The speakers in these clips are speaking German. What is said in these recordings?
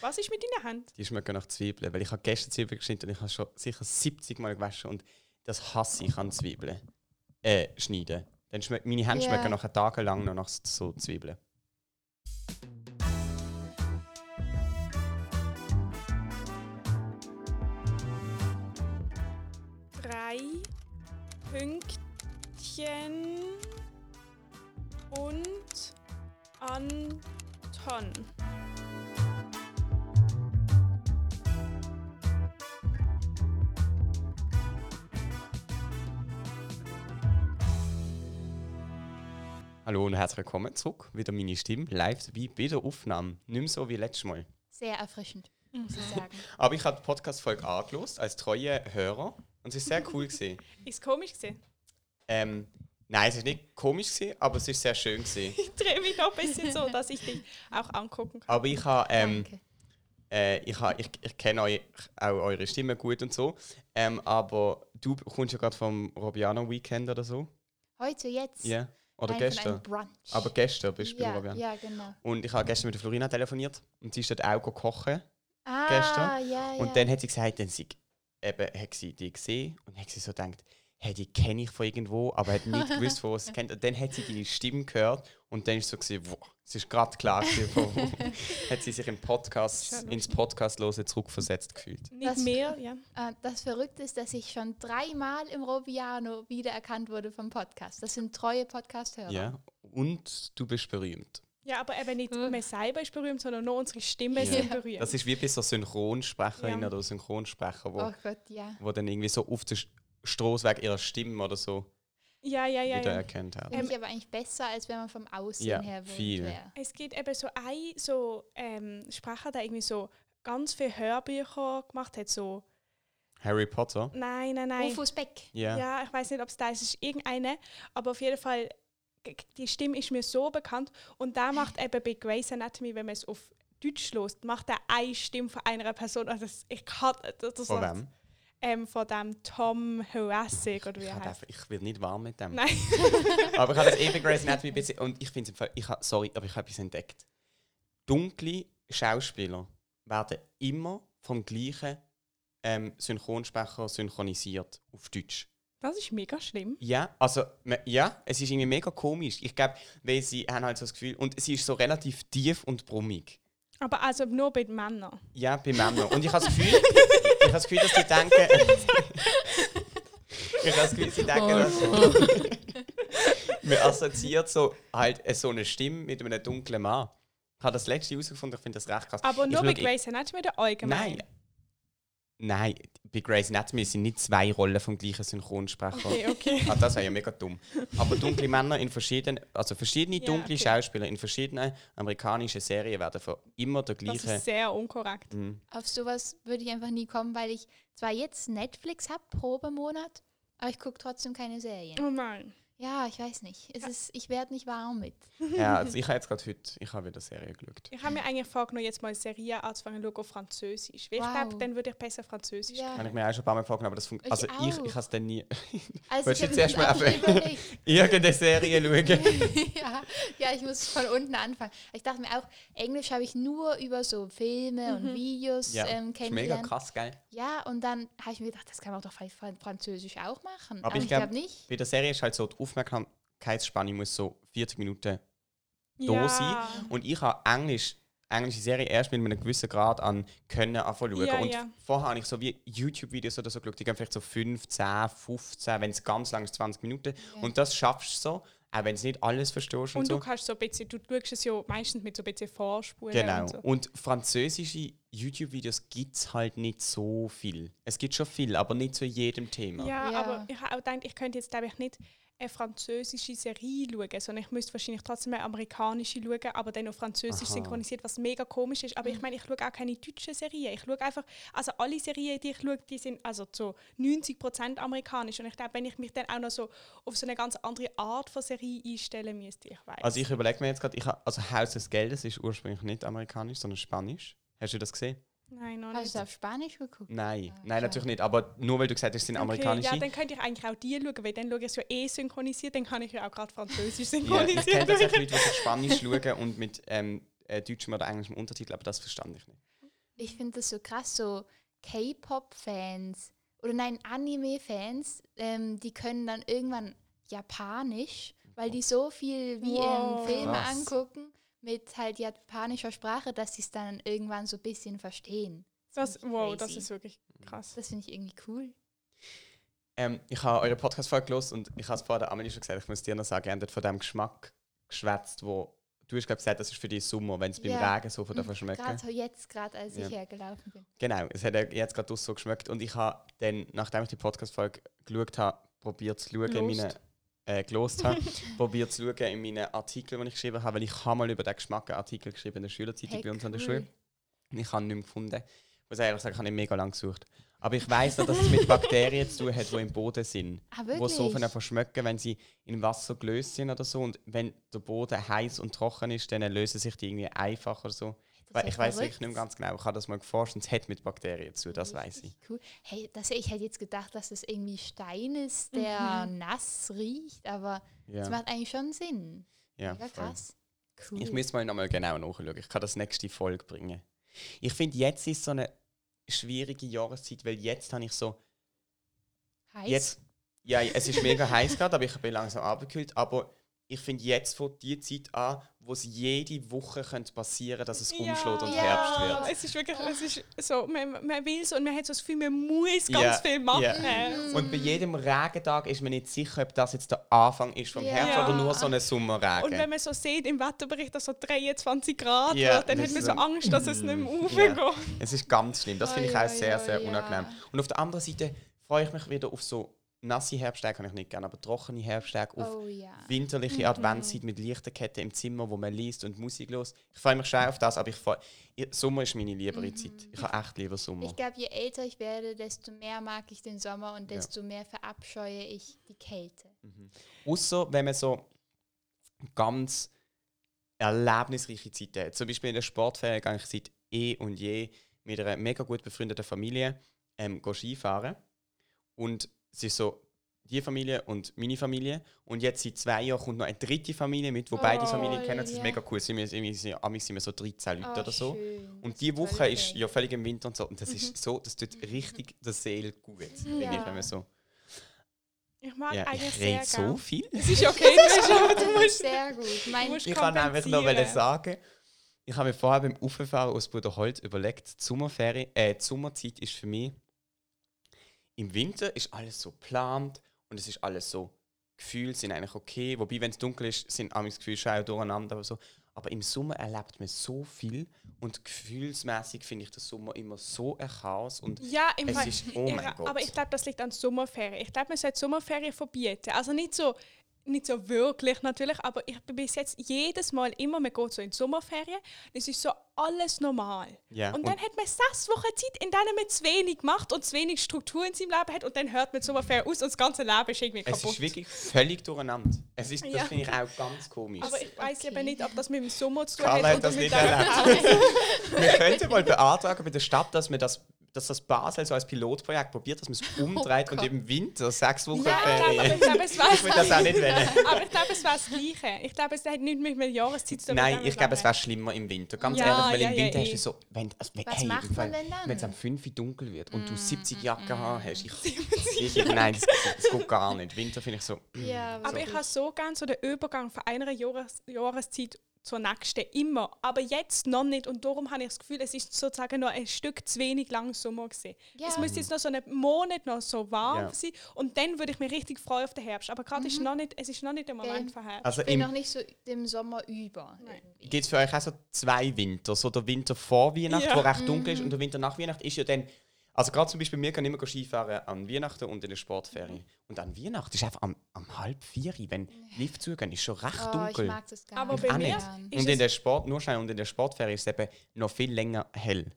Was ist mit deinen Händen? Die schmecken nach Zwiebeln, weil ich habe gestern Zwiebeln geschnitten und ich habe schon sicher 70 Mal gewaschen und das hasse ich an Zwiebeln. Äh, schneiden. Dann schmeck, meine Hände Ja. schmecken nachher tagelang noch nach so Zwiebeln. Drei Pünktchen und Anton. Hallo und herzlich willkommen zurück. Wieder meine Stimme, live dabei bei der Aufnahme. Nicht mehr so wie letztes Mal. Sehr erfrischend, muss ich sagen. Aber ich habe die Podcast-Folge angelost als treue Hörer und es ist sehr cool gewesen. Ist komisch gesehen. Ähm, nein, es ist nicht komisch gewesen, aber es ist sehr schön gewesen. Ich drehe mich noch ein bisschen so, dass ich dich auch angucken kann. Aber ich habe, ähm, äh, ich, ich, ich kenne euch auch eure Stimme gut und so. Ähm, aber du kommst ja gerade vom Robiano Weekend oder so. Heute, jetzt. Ja. Oder Nein, gestern. Aber gestern bist du ja, bei Robiano. ja, genau. Und ich habe gestern mit der Florina telefoniert und sie ist dort auch kochen. Ah, Gestern. ja, ja. Und dann hat sie gesagt, dann sie eben, hat sie die gesehen und hat sie so gedacht, hey, die kenne ich von irgendwo, aber hat nicht gewusst, wo sie kennt. Und dann hat sie deine Stimme gehört und dann ist so gewesen, wow, es ist gerade klar gewesen, von wo. hat sie sich im Podcast, ins Podcast losen zurückversetzt gefühlt. Nicht Das- mehr, ja. Äh, das Verrückte ist, dass ich schon dreimal im Robiano wiedererkannt wurde vom Podcast. Das sind treue Podcast-Hörer. Ja. Und du bist berühmt. Ja, aber eben nicht Hm. mehr selber ist berühmt, sondern nur unsere Stimme Ja. sind berühmt. Das ist wie bei so Synchronsprecherinnen Ja. oder Synchronsprecher, wo, Oh Gott, ja. wo dann irgendwie so auf der Straße wegen ihrer Stimme oder so ja, ja, ja. ja. wiedererkannt haben. Finde ich aber eigentlich besser, als wenn man vom Aussehen Ja, her will. viel. wär. Es gibt eben so ein so, ähm, Sprecher, der irgendwie so ganz viele Hörbücher gemacht hat. So, Harry Potter? nein, nein, nein. Rufus Beck. Ja. Ja, ich weiß nicht, ob es da ist. Es ist irgendeine, aber auf jeden Fall, die Stimme ist mir so bekannt. Und da macht eben bei Grey's Anatomy, wenn man es auf Deutsch lost, macht er eine Stimme von einer Person. Also das, ich kann das, das Von wem? Ähm, von dem Tom Horacic oder wie Ich, er heißt. ich werde nicht warm mit dem. Nein. aber ich habe das eben Grey's Anatomy bisschen, und ich finde es ich hab, sorry, aber ich habe etwas entdeckt. Dunkle Schauspieler werden immer vom gleichen ähm, Synchronsprecher synchronisiert auf Deutsch. Das ist mega schlimm. Ja, also ja, es ist irgendwie mega komisch. Ich glaube, weil sie haben halt so das Gefühl und sie ist so relativ tief und brummig. Aber also nur bei Männern. Ja, bei Männern. Und ich habe das Gefühl, ich habe das Gefühl, dass sie denken. ich habe das Gefühl, sie denken, dass man assoziiert so halt äh, so eine Stimme mit einem dunklen Mann. Ich habe das letzte herausgefunden, ich finde das recht krass. Aber Ich nur bei Grey's Anatomy oder allgemein? Nein. Nein, bei Grey's Anatomy sind nicht zwei Rollen vom gleichen Synchronsprecher. Okay, okay. Ah, das wäre ja mega dumm. Aber dunkle Männer in verschiedenen, also verschiedene Ja, dunkle okay. Schauspieler in verschiedenen amerikanischen Serien werden für immer der Das gleiche. ist sehr unkorrekt. Mhm. Auf sowas würde ich einfach nie kommen, weil ich zwar jetzt Netflix habe, Probemonat, aber ich gucke trotzdem keine Serien. Oh nein. Ja, ich weiß nicht. Es ist, ich werde nicht warm mit. Ja, also ich habe jetzt gerade heute, ich habe wieder Serie geschaut. Ich habe mir eigentlich vorgenommen, jetzt mal Serie anzufangen, schauen auf Französisch. Weil ich Wow. glaube, dann würde ich besser Französisch Ja. Habe ich mir auch schon ein paar Mal vorgenommen, aber das Ich funktioniert. Also ich, auch. ich habe es dann nie. Also Willst du ich jetzt hab erst mir mal wirklich überlegt. Irgendeine Serie schauen. ja, ja, ich muss von unten anfangen. Ich dachte mir auch, Englisch habe ich nur über so Filme und Videos Ja, ähm, ist mega kennengelernt. krass, geil. Ja, und dann habe ich mir gedacht, das kann man doch vielleicht Fran- Französisch auch machen. Aber Aber, ich ich glaub- glaube nicht. Bei der Serie ist halt so, die Aufmerksamkeitsspanne muss so 40 Minuten da ja. sein. Und ich habe Englisch, englische Serie erst mit einem gewissen Grad an Können anfangen Ja, Und ja. vorher habe ich so wie YouTube-Videos oder so geschaut, die gehen vielleicht so 5, 10, 15, wenn es ganz lang ist, 20 Minuten. Und das schaffst du so, auch wenn du nicht alles verstehst und, Und so. du kannst so ein bisschen, du schaust es ja meistens mit so ein bisschen Vorspulen Genau. und so. Und französische YouTube-Videos gibt es halt nicht so viel. Es gibt schon viel, aber nicht zu jedem Thema. Ja, Ja. aber ich habe auch gedacht, ich könnte jetzt glaube ich nicht eine französische Serie schauen, sondern ich müsste wahrscheinlich trotzdem eine amerikanische schauen, aber dann auf Französisch Aha. synchronisiert, was mega komisch ist. Aber ich meine, ich schaue auch keine deutschen Serien. Ich schaue einfach, also alle Serien, die ich schaue, die sind also zu 90% amerikanisch. Und ich glaube, wenn ich mich dann auch noch so auf so eine ganz andere Art von Serie einstellen müsste, ich weiß. Also ich überlege mir jetzt gerade, also Haus des Geldes ist ursprünglich nicht amerikanisch, sondern spanisch. Hast du das gesehen? Nein, noch Hast nicht. du es auf Spanisch geguckt? Nein, Ah, nein, natürlich nicht. Aber nur weil du gesagt hast, es sind Okay, amerikanische. ja, dann könnte ich eigentlich auch die schauen, weil dann schaue ich es ja eh synchronisiert, dann kann ich ja auch gerade Französisch Ja, ich synchronisieren. kenne tatsächlich Leute, die so Spanisch schauen und mit ähm, äh, deutschem oder englischem Untertitel, aber das verstand ich nicht. ich finde das so krass, so K-Pop-Fans oder nein, Anime-Fans, ähm, die können dann irgendwann Japanisch, weil die so viel wie Wow. ähm, Filme Krass. angucken mit halt japanischer Sprache, dass sie es dann irgendwann so ein bisschen verstehen. Das, ich wow, das crazy. ist wirklich krass. Das finde ich irgendwie cool. Ähm, ich habe eure Podcast-Folge gelesen und ich habe es vorher der Amelie schon gesagt, ich muss dir noch sagen, ihr habt von dem Geschmack geschwätzt, wo du hast glaub, gesagt, das ist für die Sommer, wenn es beim Ja. Regen so von davon schmecken. Gerade jetzt, gerade als ich Ja. hergelaufen bin. Genau, es hat ja jetzt gerade so geschmeckt und ich habe dann, nachdem ich die Podcast-Folge geschaut habe, probiert zu schauen in Gelost. meinen äh, gelost habe, probiert zu schauen in meinen Artikeln, die ich geschrieben habe, weil ich habe mal über den Geschmack einen Artikel geschrieben in der Schülerzeitung Hey, bei uns an der. Schule und ich habe ihn nicht mehr gefunden. Ich muss ehrlich sagen, ich habe ihn mega lange gesucht. Aber ich weiß noch, dass es mit Bakterien zu tun hat, die im Boden sind. Ah, die so von verschmecken, wenn sie in Wasser gelöst sind oder so. Und wenn der Boden heiß und trocken ist, dann lösen sich die irgendwie einfach oder so. Das ich weiß wirklich nicht mehr ganz genau. Ich habe das mal geforscht und es hat mit Bakterien zu, das weiß ich. Cool. Hey, das, ich hätte jetzt gedacht, dass das irgendwie Stein ist, der nass riecht, aber das Ja, macht eigentlich schon Sinn. ja Mega krass. Cool. Ich müsste mal nochmal genau nachschauen. Ich kann das nächste Folge bringen. Ich finde, jetzt ist so eine schwierige Jahreszeit, weil jetzt habe ich so. Heiß. Jetzt, ja, es ist mega heiß gerade, aber ich bin langsam abgekühlt. Aber ich finde, jetzt fängt die Zeit an, wo es jede Woche könnte passieren dass es umschlägt und Ja. Herbst wird. Es ist wirklich, es ist so, man, man will so und man hat so das Gefühl, man muss ganz Ja, viel machen. ja. Und bei jedem Regentag ist man nicht sicher, ob das jetzt der Anfang ist vom Ja. Herbst oder nur so ein Und wenn Sommerregen. man so sieht im Wetterbericht, dass so 23 Grad Ja, wird, dann das hat man so Angst, dass es nicht mehr Ja. raufgeht. Es ist ganz schlimm. Das finde ich auch sehr, sehr ja. unangenehm. Und auf der anderen Seite freue ich mich wieder auf so nasse Herbsttage, kann ich nicht gerne, aber trockene Herbsttage, auf Oh ja. winterliche Adventszeit mit Lichterkette im Zimmer, wo man liest und Musik los. Ich freue mich schon auf das, aber ich freu, ich- Sommer ist meine liebere Zeit. Ich habe echt lieber Sommer. Ich glaube, je älter ich werde, desto mehr mag ich den Sommer und desto mehr verabscheue ich die Kälte. Außer wenn man so ganz erlebnisreiche Zeiten hat. Zum Beispiel in der Sportferien gehe ich seit eh und je mit einer mega gut befreundeten Familie ähm, Skifahren. Und es ist so die Familie und meine Familie. Und jetzt seit zwei Jahren kommt noch eine dritte Familie mit, wo beide Oh, Familien kennen. Das ist ja. mega cool. Sind wir, sind wir, sind, wir so 13 Leute Oh, oder so. schön. Das Und die toll, Woche ist ja völlig im Winter und so. Und das ist so, das tut richtig der Seele gut, finde ich, Ja. wenn man so. Ich mag Ja, eigentlich ich rede so gern. viel. Es ist okay, du hast aber du musst, Sehr gut. Mein, Ich kann einfach noch sagen, ich habe mir vorher beim Auffahren aus Bruderholz überlegt, die Sommerferien, äh, die Sommerzeit ist für mich, im Winter ist alles so geplant und es ist alles so, Gefühle sind eigentlich okay, wobei, wenn es dunkel ist, sind auch das Gefühl schon durcheinander aber so. Aber im Sommer erlebt man so viel und gefühlsmäßig finde ich den Sommer immer so ein Chaos und Ja, im es Fall. ist, oh mein Ja, Gott. Aber ich glaube, das liegt an Sommerferien. Ich glaube, man sollte Sommerferien verbieten. Also nicht so, nicht so wirklich natürlich, aber ich bin bis jetzt jedes Mal immer, man geht so in die Sommerferien, es ist so alles normal. Ja, und dann und- hat man sechs Wochen Zeit, in denen man zu wenig macht und zu wenig Struktur in seinem Leben hat und dann hört man die Sommerferien aus und das ganze Leben ist irgendwie es kaputt. ist wirklich völlig durcheinander. Es ist, Ja. Das finde ich auch ganz komisch. aber ich weiß Okay. eben nicht, ob das mit dem Sommer zu tun Carla hat hat das mit nicht erlebt. Wir könnten mal beantragen bei der Stadt, dass wir das, dass das Basel so als Pilotprojekt probiert, dass man es umdreht und Gott. im Winter sechs Wochen Ja, ich glaube, Ferien. ich glaube, es Ich das auch nicht wollen. aber ich glaube, es wäre das Gleiche. Ich glaube, es hat nicht mit der Jahreszeit zu tun. Nein, ich glaube, es wäre schlimmer im Winter. Ganz Ja, ehrlich, weil ja, im ja, Winter eh. hast du so, wenn, also, hey, es am 5 Uhr dunkel wird und du Mm, 70 Jacken Haare hast, ich, ich, nein, das, das geht gar nicht. Winter finde ich so, ja, Aber ich habe so gern so den Übergang von einer Jahres Jahreszeit zur nächsten immer. Aber jetzt noch nicht. Und darum habe ich das Gefühl, es ist sozusagen noch ein Stück zu wenig lang Sommer gewesen. Ja. Es müsste jetzt noch so einen Monat noch so warm Ja. sein. Und dann würde ich mich richtig freuen auf den Herbst. Aber gerade ist noch nicht, es ist noch nicht der Moment Gell. von Herbst. also ich bin im, noch nicht so dem Sommer über. Gibt es für euch auch so zwei Winter? So der Winter vor Weihnachten, Ja. wo recht dunkel ist, und der Winter nach Weihnachten ist ja dann. Also gerade zum Beispiel, wir gehen immer Skifahren an Weihnachten und in der Sportferien. Und an Weihnachten ist einfach am, am halb vier, wenn Lift zugehen, ist schon recht Oh, ich dunkel. mag das gar Aber nicht. bei mir und es- in der Sport, nur schnell, und in der Sportferie ist es eben noch viel länger hell.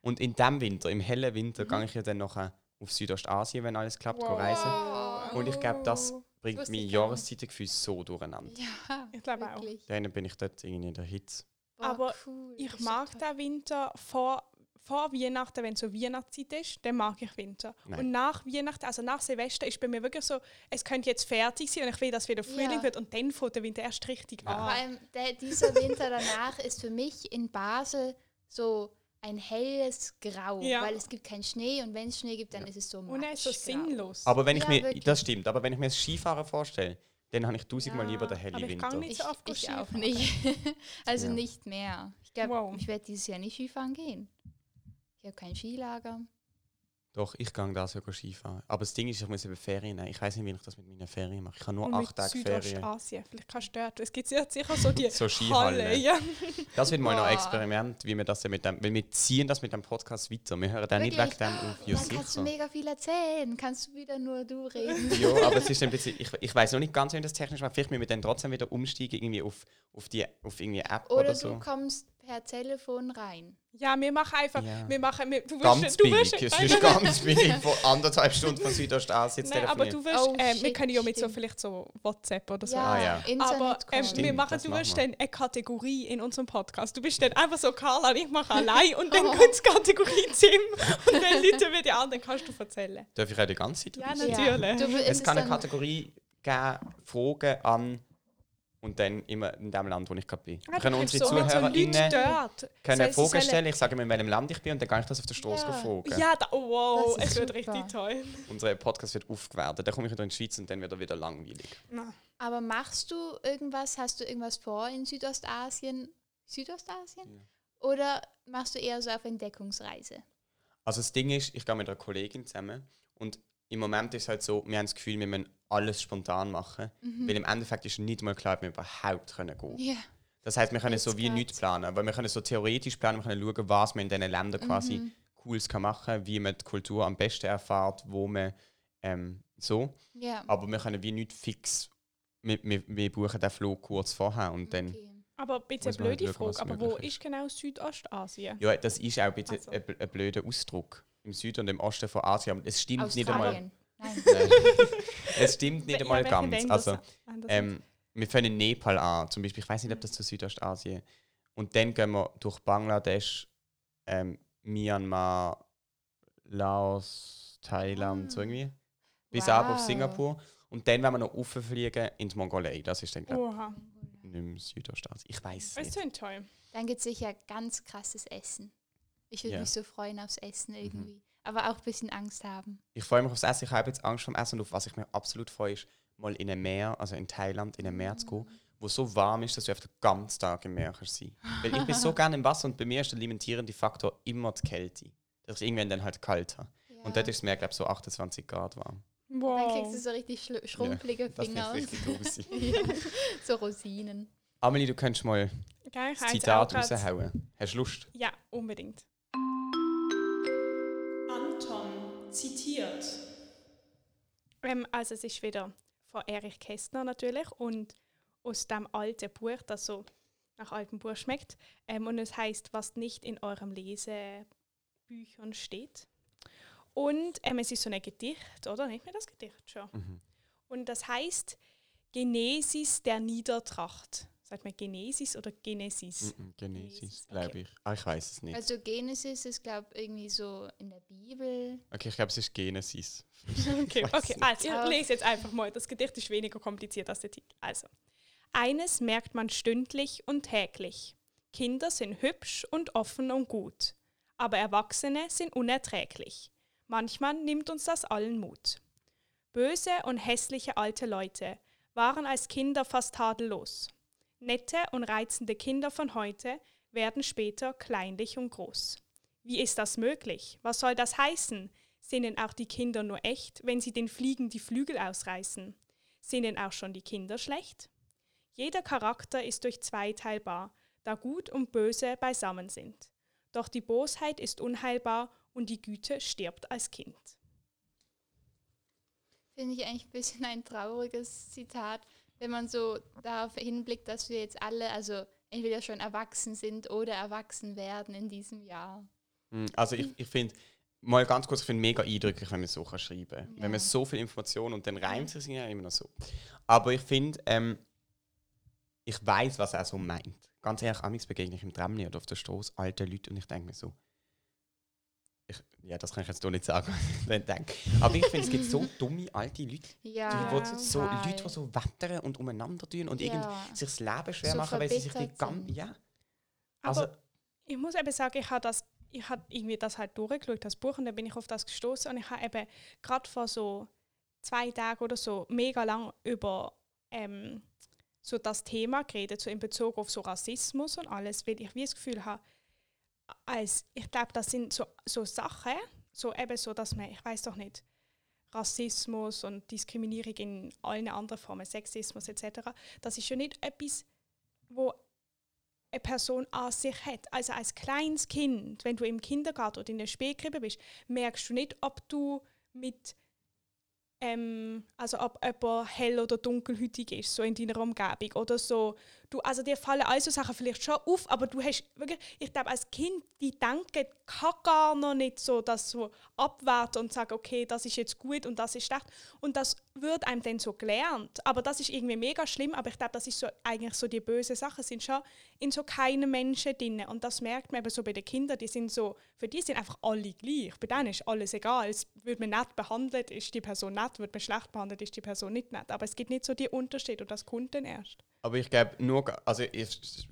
Und in dem Winter, im hellen Winter, gehe ich ja dann noch auf Südostasien, wenn alles klappt, go Wow. reisen. Und ich glaube, das bringt wusste mein ich. Jahreszeitgefühl so durcheinander. Ja, Ich glaube auch. Dann bin ich dort irgendwie in der Hitze. Boah, Aber cool, Ich das mag den Winter vor, vor Weihnachten, wenn so Weihnachtszeit ist, dann mag ich Winter. Nein. Und nach Weihnachten, also nach Silvester, ist bei mir wirklich so, es könnte jetzt fertig sein und ich will, dass wieder Frühling Ja. wird und dann fängt der Winter erst richtig Ja. Vor an. allem der, dieser Winter danach ist für mich in Basel so ein helles Grau, Ja. weil es gibt keinen Schnee und wenn es Schnee gibt, dann ist es so Und er ist so matschgrau. sinnlos. Aber wenn ich Ja, mir, wirklich. das stimmt, aber wenn ich mir das Skifahren vorstelle, dann habe ich tausendmal Ja, lieber den helle aber ich Winter. kann nicht Ich, so oft ich Skifahren. auch nicht. also Ja. nicht mehr. Ich glaube, Wow. ich werde dieses Jahr nicht Skifahren gehen. Ich habe kein Skilager. Doch, ich gehe da sogar Skifahren. Aber das Ding ist, ich muss eben Ferien nehmen. Ich weiß nicht, wie ich das mit meinen Ferien mache. Ich habe nur Und acht Tage Ferien. Südostasien. Vielleicht kannst du dort. Es gibt ja sicher so die So Skihalle. Halle. Ja. Das wird mal noch ein. Experiment, wie wir das mit dem, weil wir ziehen das mit dem Podcast weiter. Wir hören dann nicht weg Wirklich? dem auf. Ja, Dann kannst du mega viel erzählen. Kannst du wieder nur du reden. Ja, aber es ist ein bisschen, ich, ich weiß noch nicht ganz, wie das technisch macht. Vielleicht müssen wir dann trotzdem wieder umsteigen irgendwie auf, auf die auf irgendwie App oder, Oder du so. kommst per Telefon rein. ja, wir machen einfach. Ja. Wir machen, wir, du Ganz wirst, du billig. wirst, Es nein, ist nein, ganz billig, vor anderthalb Stunden von Südostasien zu Nein, aber du wirst, Oh, äh, wir shit, können ja mit so stimmt. vielleicht so WhatsApp oder so. Ah, ja. Internet Aber ähm, kommt. wir Stimmt, machen, du machen wirst wir. dann eine Kategorie in unserem Podcast. Du bist dann einfach so Carla und ich mache allein und dann Oh. kommt die Kategorie Tim und dann Leute wir die an, dann kannst du erzählen. Darf ich auch die ganze Zeit Ja, natürlich. Du, Es ist kann eine Kategorie geben, Fragen an und dann immer in dem Land, wo ich gerade bin. Ah, können unsere so so ZuhörerInnen dort. können Fragen stellen. Ich sage mir, in welchem Land ich bin und dann kann ich das auf der Straße Ja. fragen. Ja, da, oh, wow, es wird super. richtig toll. Unser Podcast wird aufgewertet. Dann komme ich wieder in die Schweiz und dann wird er wieder langweilig. Na. Aber machst du irgendwas, hast du irgendwas vor in Südostasien? Südostasien? Oder machst du eher so auf Entdeckungsreise? Also das Ding ist, ich gehe mit einer Kollegin zusammen und im Moment ist es halt so, wir haben das Gefühl, wir müssen alles spontan machen, weil im Endeffekt ist nicht mal klar, ob wir überhaupt können gehen Ja. Das heißt, wir können Jetzt so wie nichts planen, weil wir können so theoretisch planen, wir können schauen, was man in diesen Ländern quasi Mhm. Cooles kann machen, wie man die Kultur am besten erfährt, wo man ähm, so. Ja. Aber wir können wie nicht fix, wir, wir, wir buchen den Flug kurz vorher und dann, Okay. Aber bitte eine blöde halt schauen, was Frage, aber wo ist genau Südostasien? ja, das ist auch ein bisschen Also. ein, ein blöder Ausdruck im Süden und im Osten von Asien, es stimmt nicht einmal. Australien. Nein. Nein. es stimmt nicht einmal ganz. Länder Also, ähm, wir fangen in Nepal an, zum Beispiel. Ich weiß nicht, ob das zu Südostasien Und dann gehen wir durch Bangladesch, ähm, Myanmar, Laos, Thailand, so Ah. irgendwie. Bis ab auf Wow. Singapur. Und dann werden wir noch rauffliegen in die Mongolei. Das ist dann, glaube Oha. ich, nicht im Südostasien. Ich weiß es Es nicht. sind toll. Dann gibt es sicher ganz krasses Essen. Ich würde Ja. mich so freuen aufs Essen Mhm. irgendwie. Aber auch ein bisschen Angst haben. Ich freue mich aufs Essen. Ich habe jetzt Angst vom Essen. Und auf was ich mich absolut freue, ist, mal in ein Meer, also in Thailand, in ein Meer zu gehen, wo so warm ist, dass du einfach den ganzen Tag im Meer kannst sein. Weil ich bin so gerne im Wasser und bei mir ist der limitierende Faktor immer die Kälte. Dass ich irgendwann dann halt kalt habe. Und dort ist es mir, glaube ich, so 28 Grad warm. Dann Wow. kriegst du so richtig schrumpelige Das Finger. ich richtig ja. So Rosinen. Amelie, du könntest mal Geil, das jetzt Zitat raushauen. Hast du Lust? Ja, unbedingt. Zitiert. Ähm, also es ist wieder von Erich Kästner natürlich und aus dem alten Buch, das so nach altem Buch schmeckt. Ähm, und es heißt, was nicht in eurem Lesebüchern steht. Und ähm, es ist so ein Gedicht, oder? Nicht mehr das Gedicht schon. Mhm. Und das heißt Genesis der Niedertracht. Sagt man Genesis oder Genesis? Mhm, Genesis, Genesis, glaube okay. ich. Ah, ich weiß es nicht. Also Genesis ist, glaube ich, irgendwie so in der Bibel. Okay, ich glaube, es ist Genesis. Okay, okay. Also, ich lese jetzt einfach mal. Das Gedicht ist weniger kompliziert als der Titel. Also, eines merkt man stündlich und täglich. Kinder sind hübsch und offen und gut, aber Erwachsene sind unerträglich. Manchmal nimmt uns das allen Mut. Böse und hässliche alte Leute waren als Kinder fast tadellos. Nette und reizende Kinder von heute werden später kleinlich und groß. Wie ist das möglich? Was soll das heißen? Sind auch die Kinder nur echt, wenn sie den Fliegen die Flügel ausreißen? Sind auch schon die Kinder schlecht? Jeder Charakter ist durch zwei teilbar, da Gut und Böse beisammen sind. Doch die Bosheit ist unheilbar und die Güte stirbt als Kind. Finde ich eigentlich ein bisschen ein trauriges Zitat, wenn man so darauf hinblickt, dass wir jetzt alle, also entweder schon erwachsen sind oder erwachsen werden in diesem Jahr. Mm, Also ich, ich finde, mal ganz kurz, ich finde mega eindrücklich, wenn man so kann schreiben kann. Ja. Wenn man so viel Information und dann reimt es sich ja immer noch so. Aber ich finde, ähm, ich weiß, was er so meint. Ganz ehrlich, amigs begegne ich im Tramli oder auf der Straße alte Leute und ich denke mir so, ich, ja, das kann ich jetzt doch nicht sagen, dann denke. Aber ich finde, es gibt so dumme alte Leute, Ja, die, so. Leute, die so wettern und umeinander tun und irgend Ja. sich das Leben schwer So machen, weil sie sich die ganze... Ja, Aber also... ich muss eben sagen, ich habe das ich habe irgendwie das halt durchgeschaut, das Buch, und dann bin ich auf das gestoßen und ich habe eben gerade vor so zwei Tagen oder so mega lang über ähm, so das Thema geredet, so in Bezug auf so Rassismus und alles, weil ich wie das Gefühl habe, als, ich glaube, das sind so, so Sachen, so eben so, dass man, ich weiß doch nicht, Rassismus und Diskriminierung in allen anderen Formen, Sexismus etc., das ist ja nicht etwas, wo eine Person an sich hat. Also als kleines Kind, wenn du im Kindergarten oder in der Spätkrippe bist, merkst du nicht, ob du mit ähm, also ob jemand hell oder dunkelhütig ist, so in deiner Umgebung oder so. Du, also dir fallen all so Sachen vielleicht schon auf, aber du hast wirklich, ich glaube als Kind, die denken kann gar noch nicht so das so abwerten und sagen, okay, das ist jetzt gut und das ist schlecht. Und das wird einem dann so gelernt. Aber das ist irgendwie mega schlimm, aber ich glaube, das ist so eigentlich so die bösen Sachen sind schon in so keinem Menschen drin. Und das merkt man eben so bei den Kindern, die sind so, für die sind einfach alle gleich, bei denen ist alles egal, es wird man nett behandelt, ist die Person nett, wird man schlecht behandelt, ist die Person nicht nett, aber es gibt nicht so die Unterschiede und das kommt dann erst. Aber ich glaube, nur, also es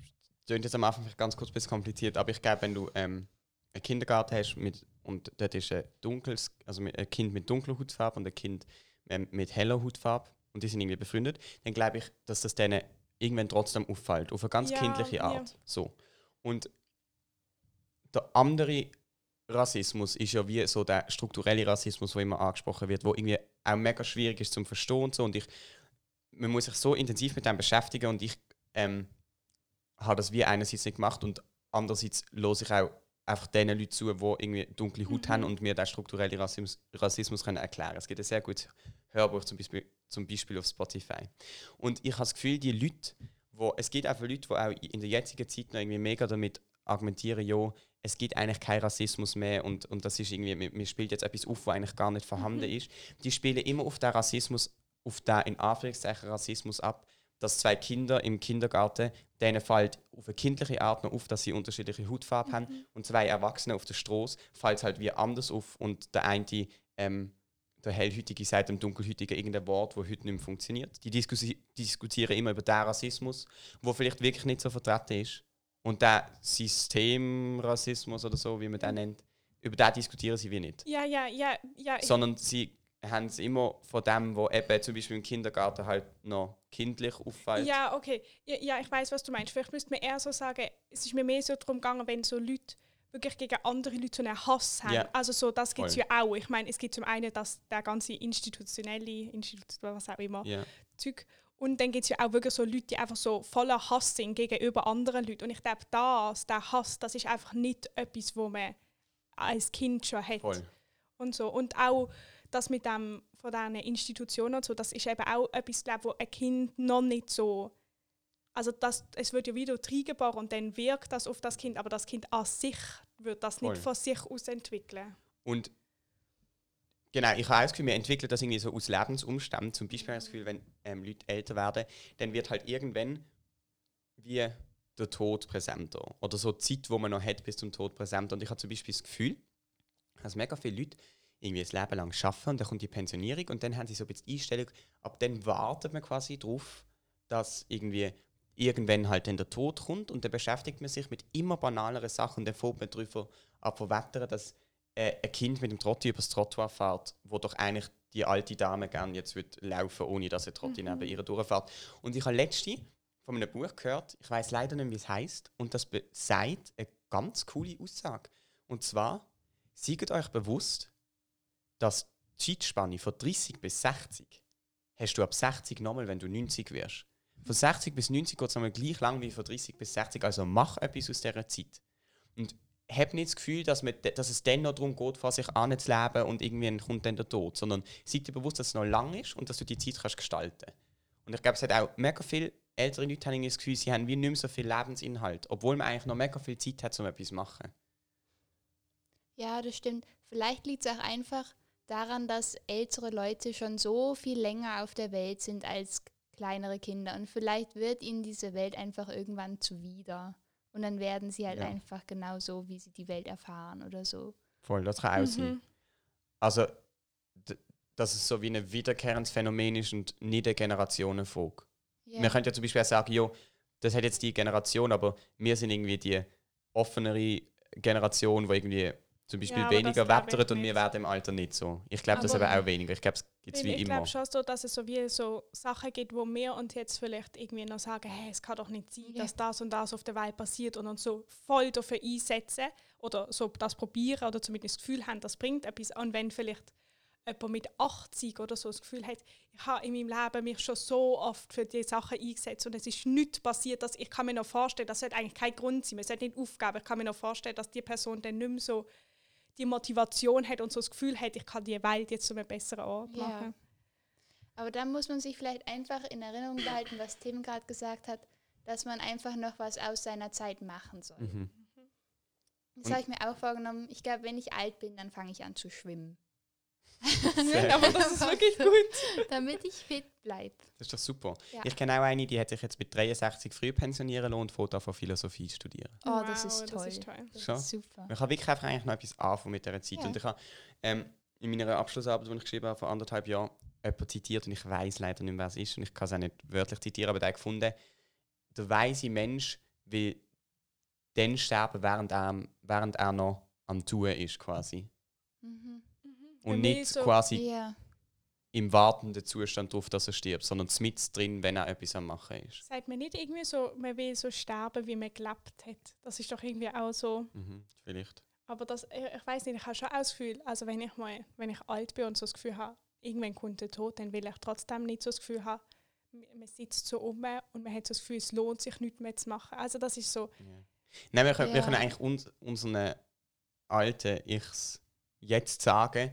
klingt jetzt am Anfang ganz kurz ein bisschen kompliziert, aber ich glaube, wenn du ähm, einen Kindergarten hast mit, und dort ist ein dunkles, also ein Kind mit dunkler Hautfarbe und ein Kind ähm, mit heller Hautfarbe und die sind irgendwie befreundet, dann glaube ich, dass das denen irgendwann trotzdem auffällt, auf eine ganz Ja, kindliche Art. ja. So. Und der andere Rassismus ist ja wie so der strukturelle Rassismus, der immer angesprochen wird, wo irgendwie auch mega schwierig ist zum Verstehen und so. Und ich, man muss sich so intensiv mit dem beschäftigen und ich ähm, habe das wie einerseits nicht gemacht und andererseits höre ich auch einfach den Leuten zu, die irgendwie dunkle Haut Mhm. haben und mir den strukturellen Rassismus, Rassismus können erklären Es gibt ein sehr gutes Hörbuch zum Beispiel, zum Beispiel auf Spotify. Und ich habe das Gefühl, die Leute, wo, es gibt einfach Leute, die auch in der jetzigen Zeit noch irgendwie mega damit argumentieren, ja, es gibt eigentlich keinen Rassismus mehr und, und das ist irgendwie, mir, spielt jetzt etwas auf, was eigentlich gar nicht vorhanden ist. Die spielen immer auf den Rassismus, auf den in Anführungszeichen Rassismus ab, dass zwei Kinder im Kindergarten, denen fällt auf eine kindliche Art noch auf, dass sie unterschiedliche Hautfarbe haben und zwei Erwachsene auf der Straße fällt es halt wie anders auf und der eine, ähm, der Hellhütige sagt dem Dunkelhütigen irgendein Wort, das heute nicht mehr funktioniert. Die diskussi diskutieren immer über den Rassismus, wo vielleicht wirklich nicht so vertreten ist. Und der Systemrassismus oder so, wie man den nennt, über den diskutieren sie wie nicht. Ja, ja, ja, ja. Sondern sie haben es immer von dem, wo eben zum Beispiel im Kindergarten halt noch kindlich auffällt. Ja, okay. Ja, ja ich weiß, was du meinst. Vielleicht müsste man eher so sagen, es ist mir mehr so darum gegangen, wenn so Leute wirklich gegen andere Leute so einen Hass haben. Ja. Also so, das gibt es ja auch. Ich meine, es gibt zum einen das, der ganze institutionelle, Institut, was auch immer, Ja. Zeug. Und dann gibt es ja auch wirklich so Leute, die einfach so voller Hass sind gegenüber anderen Leuten. Und ich glaube, das, der Hass, das ist einfach nicht etwas, wo man als Kind schon hat. Voll. Und so. Und auch das mit dem von diesen Institutionen und so, das ist eben auch etwas, glaub, wo ein Kind noch nicht so. Also das, es wird ja wieder reingeboren und dann wirkt das auf das Kind, aber das Kind an sich wird das Voll. nicht von sich aus entwickeln. Und genau, ich habe auch das Gefühl, wir entwickeln das irgendwie so aus Lebensumständen. Zum Beispiel habe ich das Gefühl, wenn ähm, Leute älter werden, dann wird halt irgendwann wie der Tod präsenter. Oder so die Zeit, wo man noch hat bis zum Tod präsenter. Und ich habe zum Beispiel das Gefühl, dass mega viele Leute irgendwie ein Leben lang arbeiten und dann kommt die Pensionierung und dann haben sie so ein bisschen die Einstellung, ab dann wartet man quasi drauf, dass irgendwie irgendwann halt dann der Tod kommt und dann beschäftigt man sich mit immer banaleren Sachen und dann fängt man darüber ab verwettern, dass äh, ein Kind mit dem Trotti übers Trottoir fährt, wo doch eigentlich die alte Dame gerne jetzt wird laufen, ohne dass ein Trotti neben ihr durchfährt. Und ich habe letzte von einem Buch gehört, ich weiß leider nicht, wie es heißt, und das sagt eine ganz coole Aussage. Und zwar, seid euch bewusst, dass die Zeitspanne von 30 bis 60 hast du ab 60 nochmal, wenn du 90 wirst. Von 60 bis 90 geht es nochmal gleich lang wie von 30 bis 60. Also mach etwas aus dieser Zeit. Und hab nicht das Gefühl, dass, man, dass es dann noch darum geht, vor sich anzuleben und irgendwann kommt dann der Tod, sondern sei dir bewusst, dass es noch lang ist und dass du die Zeit kannst gestalten Und ich glaube, es hat auch mega viele ältere Leute haben irgendwie das Gefühl, sie haben wie nicht mehr so viel Lebensinhalt, obwohl man eigentlich noch mega viel Zeit hat, um etwas zu machen. Ja, das stimmt. Vielleicht liegt es auch einfach daran, dass ältere Leute schon so viel länger auf der Welt sind als kleinere Kinder. Und vielleicht wird ihnen diese Welt einfach irgendwann zuwider. Und dann werden sie halt Ja. einfach genau so, wie sie die Welt erfahren oder so. Voll, das kann auch sein. Mhm. Also, dass es so wie ein wiederkehrendes Phänomen ist und nicht eine Generationenfolge. Ja. Man könnte ja zum Beispiel auch sagen, jo, das hat jetzt die Generation, aber wir sind irgendwie die offenere Generation, die irgendwie zum Beispiel Ja, weniger ich wettert und wir werden im Alter nicht so. Ich glaube das Aber- aber auch weniger. Ich glaube, es gibt es wie ich immer. glaube schon so, dass es so wie so Sachen gibt, wo wir uns jetzt vielleicht irgendwie noch sagen, hey, es kann doch nicht sein, Ja. dass das und das auf der Welt passiert und uns so voll dafür einsetzen oder so das probieren oder zumindest das Gefühl haben, das bringt etwas an, wenn vielleicht jemand mit 80 oder so das Gefühl hat, ich habe in meinem Leben mich schon so oft für diese Sachen eingesetzt und es ist nichts passiert, dass ich kann mir noch vorstellen, das sollte eigentlich kein Grund sein, man sollte nicht aufgeben, ich kann mir noch vorstellen, dass die Person dann nicht mehr so die Motivation hat und so das Gefühl hat, ich kann die Welt jetzt zu einem besseren Ort Ja. machen. Aber dann muss man sich vielleicht einfach in Erinnerung behalten, was Tim gerade gesagt hat, dass man einfach noch was aus seiner Zeit machen soll. Mhm. Das habe ich mir auch vorgenommen. Ich glaube, wenn ich alt bin, dann fange ich an zu schwimmen. Aber das ist wirklich gut. Damit ich fit bleibe. Das ist doch super. Ja. Ich kenne auch eine, die hat sich jetzt mit 63 früh pensionieren lassen und fährt von Philosophie studieren. Oh, das Wow, ist toll. Das ist toll. Das ist super. Man kann wirklich einfach eigentlich noch etwas anfangen mit dieser Zeit. Ja. Und ich habe ähm, in meiner Abschlussarbeit, die ich geschrieben habe, vor anderthalb Jahren, jemanden zitiert und ich weiß leider nicht mehr, wer es ist und ich kann es auch nicht wörtlich zitieren, aber der hat gefunden, der weise Mensch will dann sterben, während er, während er noch am Tun ist quasi. Mhm. Und nicht so- quasi Ja. im wartenden Zustand darauf, dass er stirbt, sondern mit drin, wenn er etwas am Machen ist. Sagt man nicht irgendwie so, man will so sterben, wie man gelebt hat. Das ist doch irgendwie auch so. Mhm, vielleicht. Aber das, ich, ich weiß nicht, ich habe schon auch das Gefühl, also wenn ich mal, wenn ich alt bin und so das Gefühl habe, irgendwann kommt der Tod, dann will ich trotzdem nicht so das Gefühl haben, man sitzt so um und man hat so das Gefühl, es lohnt sich nichts mehr zu machen. Also das ist so, Ja. Nein, wir können, wir Ja. können eigentlich uns, unseren alten Ichs jetzt sagen,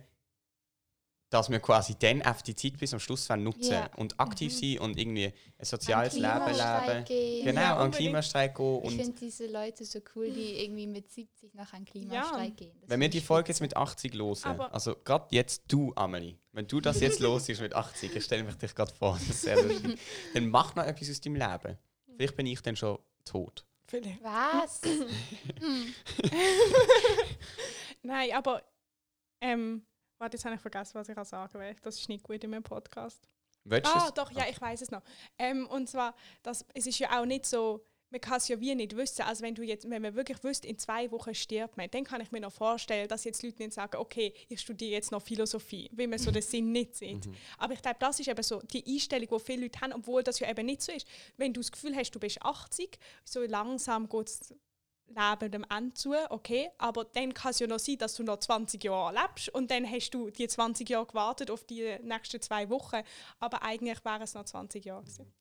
dass wir quasi dann auf die Zeit bis am Schluss nutzen Ja. und aktiv Mhm. sein und irgendwie ein soziales An Leben Klimastreik leben. gehen. Genau, Ja, an. Klimastreik gehen. Ich finde diese Leute so cool, die irgendwie mit 70 noch an Klimastreik gehen. Das wenn wir die Folge jetzt mit 80 hören, Aber- also gerade jetzt du, Amelie, wenn du das jetzt los ist mit 80, ich stelle mich dich gerade vor, das ist sehr lustig, dann mach noch etwas aus deinem Leben. Vielleicht bin ich dann schon tot. vielleicht. Was? Hm. Nein, aber, ähm, warte, jetzt habe ich vergessen, was ich auch sagen will. Das ist nicht gut in meinem Podcast. Willst Ah, es? doch, ja, ich weiß es noch. Ähm, und zwar, das, es ist ja auch nicht so, man kann es ja wie nicht wissen. Also wenn du jetzt, wenn man wirklich wüsste, in zwei Wochen stirbt man, dann kann ich mir noch vorstellen, dass jetzt Leute nicht sagen, okay, ich studiere jetzt noch Philosophie, weil man so den Sinn nicht sieht. Mhm. Aber ich glaube, das ist eben so die Einstellung, die viele Leute haben, obwohl das ja eben nicht so ist. Wenn du das Gefühl hast, du bist 80, so langsam geht das Leben dem Ende zu, okay, aber dann kann es ja noch sein, dass du noch 20 Jahre lebst und dann hast du die 20 Jahre gewartet auf die nächsten zwei Wochen, aber eigentlich wären es noch 20 Jahre gewesen.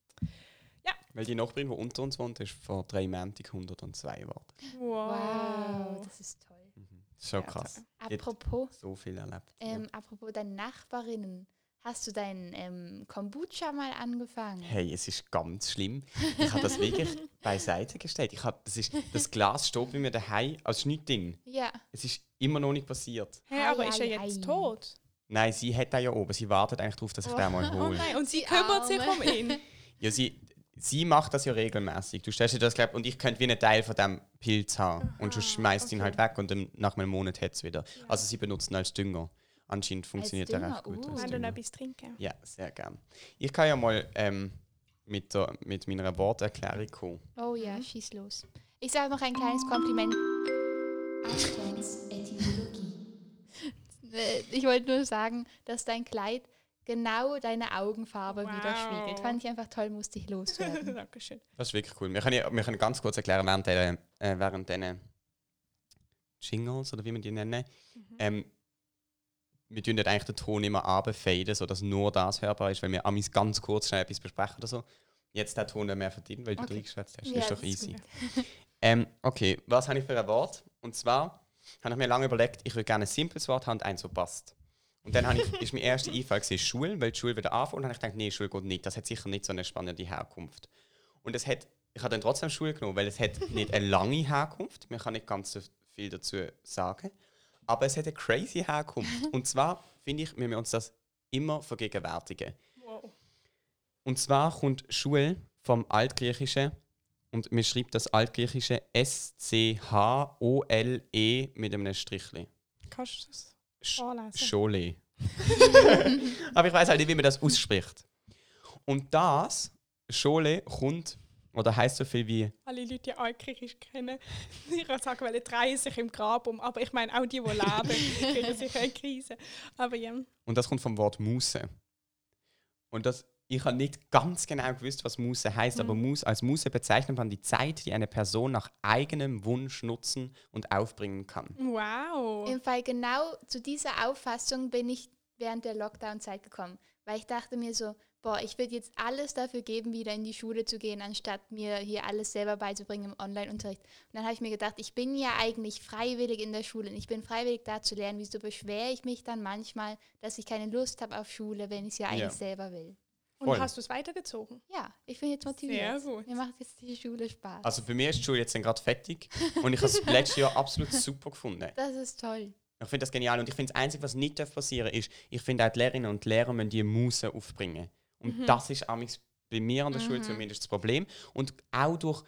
Weil die Nachbarin, die unter uns wohnt, ist vor drei Monaten 102 geworden. Wow, das ist toll. Das ist schon Ja, krass. Apropos, so viel erlebt. ähm, apropos deine Nachbarinnen, hast du deinen ähm, Kombucha mal angefangen? Hey, es ist ganz schlimm. Ich habe das wirklich beiseite gestellt. Ich hab, das, ist, das Glas steht bei mir daheim als Schnittding. Ja. Es ist immer noch nicht passiert. Hey, Hei, aber ist er jetzt hei. tot? Nein, sie hat den ja oben. Sie wartet eigentlich darauf, dass ich den mal Oh hole. nein, und sie kümmert sich um ihn. Ja, sie, sie macht das ja regelmäßig. Du stellst dir das, glaub, und ich könnte wie einen Teil von dem Pilz haben. und du Aha, schmeißt ihn okay. halt weg und dann nach einem Monat hat es wieder. Also sie benutzen ihn als Dünger. Anscheinend funktioniert er recht gut. Uh. als Wenn du noch etwas trinken. Ja, sehr gern. Ich kann ja mal ähm, mit, der, mit meiner Worterklärung kommen. Oh ja, schieß los. Ich sage noch ein kleines Kompliment. Äh, Ich wollte nur sagen, dass dein Kleid genau deine Augenfarbe Wow. widerspiegelt. Fand ich einfach toll, musste ich loswerden. Dankeschön. Das ist wirklich cool. Wir können, wir können ganz kurz erklären, während diesen äh, während Jingles, oder wie wir die nennen, ähm, wir tun dort eigentlich den Ton immer abfaden, sodass nur das hörbar ist, weil wir amis ganz kurz schnell etwas besprechen oder so. Jetzt den Ton mehr verdienen, weil du Okay. reingeschwätzt hast. Ja, das ist doch das ist easy. ähm, okay, was habe ich für ein Wort? Und zwar habe ich mir lange überlegt, ich würde gerne ein simples Wort haben und eins, das passt. Und dann habe ich, ist mein erster Einfall gewesen, Schule, weil die Schule wieder anfängt. Und dann habe ich gedacht, nee, Schule geht nicht. Das hat sicher nicht so eine spannende Herkunft. Und es hat, ich habe dann trotzdem Schule genommen, weil es hat nicht eine lange Herkunft. Man kann nicht ganz so viel dazu sagen. Aber es hat eine crazy Herkunft. Und zwar finde ich, müssen wir uns das immer vergegenwärtigen. Wow. Und zwar kommt Schule vom Altgriechischen und man schreibt das Altgriechische S-C-H-O-L-E mit einem Strichli. Kannst du das Sch vorlesen? Schole. Aber ich weiß halt nicht, wie man das ausspricht. Und das, Schole, kommt Oder heißt so viel wie Alle Leute, die Altgriechisch kennen, ich würde sagen, weil drehen sich im Grab um. Aber ich meine, auch die, die leben, kriegen sicher eine Krise. Aber ja. Und das kommt vom Wort Muse. Und das, ich habe nicht ganz genau gewusst, was Muse heißt, aber Muse, als Muse bezeichnet man die Zeit, die eine Person nach eigenem Wunsch nutzen und aufbringen kann. Wow. Im Fall genau zu dieser Auffassung bin ich während der Lockdown-Zeit gekommen, weil ich dachte mir so, boah, ich würde jetzt alles dafür geben, wieder in die Schule zu gehen, anstatt mir hier alles selber beizubringen im Online-Unterricht. Und dann habe ich mir gedacht, ich bin ja eigentlich freiwillig in der Schule und ich bin freiwillig da zu lernen. Wieso beschwere ich mich dann manchmal, dass ich keine Lust habe auf Schule, wenn ich es ja eigentlich Ja. selber will? Und voll. hast du es weitergezogen? Ja, ich bin jetzt motiviert. Sehr gut. Mir macht jetzt die Schule Spaß. Also für mich ist die Schule jetzt gerade fertig und ich habe es letztes Jahr absolut super gefunden. das ist toll. Ich finde das genial und ich finde das Einzige, was nicht passieren darf, ist, ich finde auch die Lehrerinnen und Lehrer müssen die Muse aufbringen. Und das ist amigs bei mir an der Schule zumindest das Problem. Und auch durch,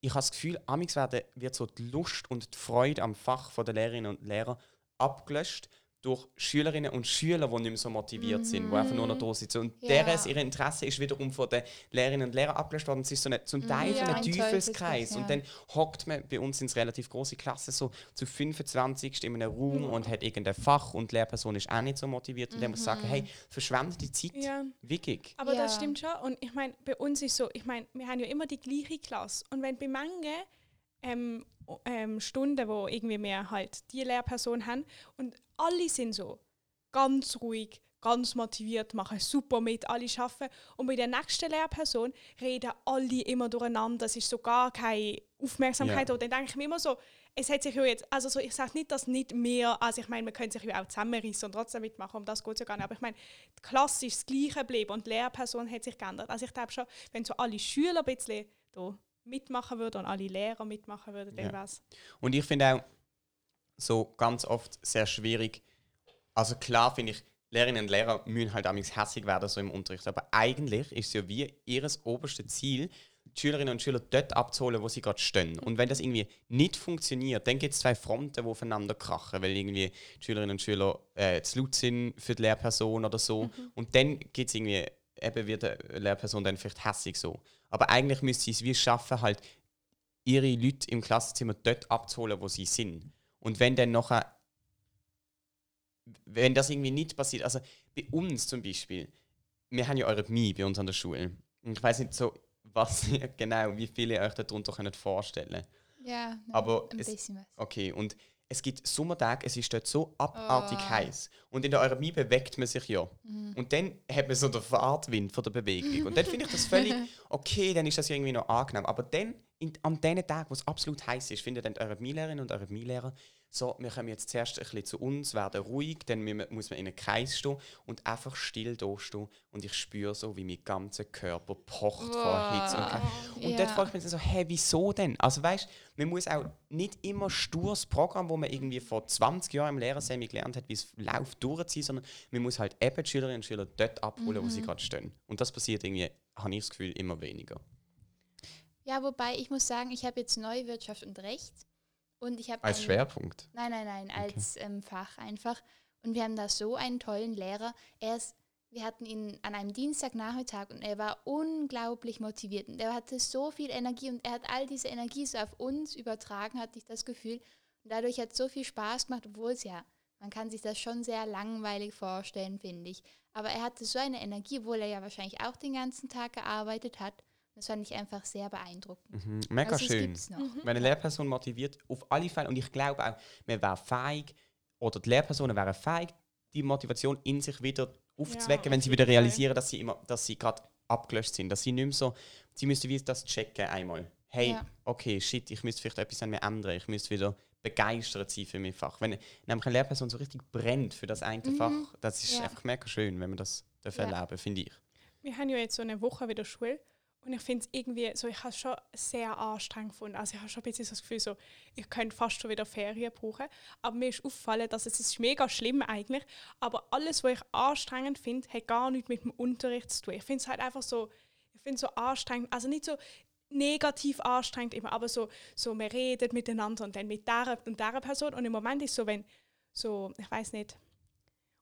ich habe das Gefühl, amigs werden, wird so die Lust und die Freude am Fach von der Lehrerinnen und Lehrer abgelöscht durch Schülerinnen und Schüler, die nicht mehr so motiviert sind, die einfach nur noch da sitzen. Und Ja. deres, ihr Interesse ist wiederum von den Lehrerinnen und Lehrern abgelöscht worden. Es ist so eine, zum Teil Ja, so ein ein Teufelskreis. Ja. Und dann hockt man, bei uns sind es relativ große Klassen, so zu 25 in einem Raum und hat irgendein Fach und die Lehrperson ist auch nicht so motiviert. Und dann muss sagen, hey, verschwende die Zeit Ja. wirklich. Aber das stimmt schon. Und ich meine, bei uns ist so, ich meine, wir haben ja immer die gleiche Klasse. Und wenn bei manchen ähm, ähm, Stunden, wo irgendwie mehr halt die Lehrperson haben und alle sind so ganz ruhig, ganz motiviert, machen super mit, alle schaffen. Und bei der nächsten Lehrperson reden alle immer durcheinander. Es ist so gar keine Aufmerksamkeit. Ja. Und dann denke ich mir immer so, es hat sich ja jetzt, also so, ich sage nicht, dass nicht mehr, also ich meine, man könnte sich ja auch zusammenreißen und trotzdem mitmachen, um das geht es ja gar nicht. Aber ich meine, die Klasse ist das Gleiche geblieben und die Lehrperson hat sich geändert. Also ich glaube schon, wenn so alle Schüler ein bisschen da mitmachen würden und alle Lehrer mitmachen würden, dann Ja. wäre es Und ich finde auch so ganz oft sehr schwierig. Also klar finde ich, Lehrerinnen und Lehrer müssen halt amigs hässig werden so im Unterricht. Aber eigentlich ist es ja wie ihr oberstes Ziel, die Schülerinnen und Schüler dort abzuholen, wo sie gerade stehen. Und wenn das irgendwie nicht funktioniert, dann gibt es zwei Fronten, die aufeinander krachen, weil irgendwie die Schülerinnen und Schüler äh, zu laut sind für die Lehrperson oder so. Und dann gibt es irgendwie, eben wird die Lehrperson dann vielleicht hässig so. Aber eigentlich müsste sie es wie schaffen, halt ihre Leute im Klassenzimmer dort abzuholen, wo sie sind. Und wenn dann nachher, wenn das irgendwie nicht passiert, also bei uns zum Beispiel, wir haben ja Eurythmie bei uns an der Schule. Und ich weiß nicht so, was ihr genau, wie viele ihr euch darunter könnt vorstellen Ja, Aber ein es- bisschen was. Okay, und es gibt Sommertage, es ist dort so abartig Oh. heiß. Und in der Eurythmie bewegt man sich ja. Mhm. Und dann hat man so den Fahrtwind von der Bewegung. Und dann finde ich das völlig okay, dann ist das irgendwie noch angenehm. Aber dann, in, an den Tagen, wo es absolut heiß ist, finden dann die Eurythmielehrerin und Eurythmielehrer, so, wir kommen jetzt zuerst ein bisschen zu uns, werden ruhig, dann muss man in einen Kreis stehen und einfach still da stehen. Und ich spüre so, wie mein ganzer Körper pocht vor Hitze und. Und Ja. dort frage ich mich dann so, hä, wieso denn? Also weißt, man muss auch nicht immer stures Programm, wo man irgendwie vor 20 Jahren im Lehrersemi gelernt hat, wie es läuft, durchziehen, sondern man muss halt eben die Schülerinnen und Schüler dort abholen, wo sie Mhm. gerade stehen. Und das passiert irgendwie, habe ich das Gefühl, immer weniger. Ja, wobei ich muss sagen, ich habe jetzt Neue Wirtschaft und Recht und ich habe Als einen- Schwerpunkt. Nein, nein, nein, als ähm, Fach einfach. Und wir haben da so einen tollen Lehrer. Er ist, wir hatten ihn an einem Dienstagnachmittag und er war unglaublich motiviert. Und er hatte so viel Energie und er hat all diese Energie so auf uns übertragen, hatte ich das Gefühl. Und dadurch hat es so viel Spaß gemacht, obwohl es ja, man kann sich das schon sehr langweilig vorstellen, finde ich. Aber er hatte so eine Energie, obwohl er ja wahrscheinlich auch den ganzen Tag gearbeitet hat. Das fand ich einfach sehr beeindruckend. Mhm. Mega Also, schön. gibt's noch. Wenn eine Lehrperson motiviert, auf alle Fälle, und ich glaube auch, man wäre fähig, oder die Lehrpersonen wären fähig, die Motivation in sich wieder aufzuwecken, Ja, wenn sie wieder realisieren, dass sie immer, dass sie gerade abgelöscht sind. Dass sie nicht mehr so, sie müssten wie das checken einmal. Hey, Ja. okay, shit, ich müsste vielleicht etwas an mir ändern, ich müsste wieder begeistert sein für mein Fach. Wenn nämlich eine Lehrperson so richtig brennt für das eine Fach, das ist Ja. einfach mega schön, wenn man das darf Ja. erleben finde ich. Wir haben ja jetzt so eine Woche wieder Schule und ich finde es irgendwie so, ich habe es schon sehr anstrengend gefunden. Also ich habe schon ein bisschen so das Gefühl, so, ich könnte fast schon wieder Ferien brauchen. Aber mir ist aufgefallen, dass es ist mega schlimm eigentlich, aber alles, was ich anstrengend finde, hat gar nichts mit dem Unterricht zu tun. Ich finde es halt einfach so, ich finde so anstrengend, also nicht so negativ anstrengend immer, aber so, so man redet miteinander und dann mit der und der Person und im Moment ist so, wenn so, ich weiß nicht,